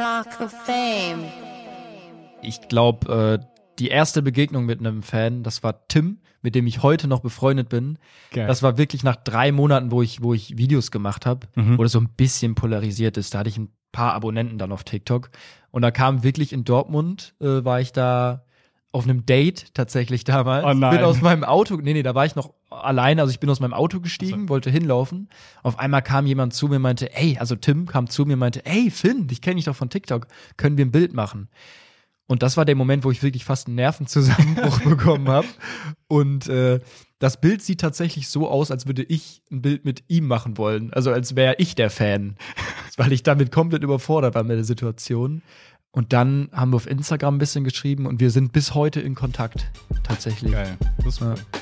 Talk of Fame. Ich glaube, äh, die erste Begegnung mit einem Fan, das war Tim, mit dem ich heute noch befreundet bin. Geil. Das war wirklich nach drei Monaten, wo ich, wo ich Videos gemacht habe, Mhm. wo das so ein bisschen polarisiert ist. Da hatte ich ein paar Abonnenten dann auf TikTok. Und da kam wirklich in Dortmund, äh, war ich da auf einem Date tatsächlich damals. Oh nein. Bin aus meinem Auto, nee, nee, da war ich noch alleine, also ich bin aus meinem Auto gestiegen, wollte hinlaufen. Auf einmal kam jemand zu mir und meinte, ey, also Tim kam zu mir und meinte, ey, Finn, dich kenne ich doch von TikTok, können wir ein Bild machen? Und das war der Moment, wo ich wirklich fast einen Nervenzusammenbruch bekommen habe. Und äh, das Bild sieht tatsächlich so aus, als würde ich ein Bild mit ihm machen wollen. Also als wäre ich der Fan. Weil ich damit komplett überfordert war mit der Situation. Und dann haben wir auf Instagram ein bisschen geschrieben und wir sind bis heute in Kontakt. Tatsächlich. Geil. Das ist Ja. cool.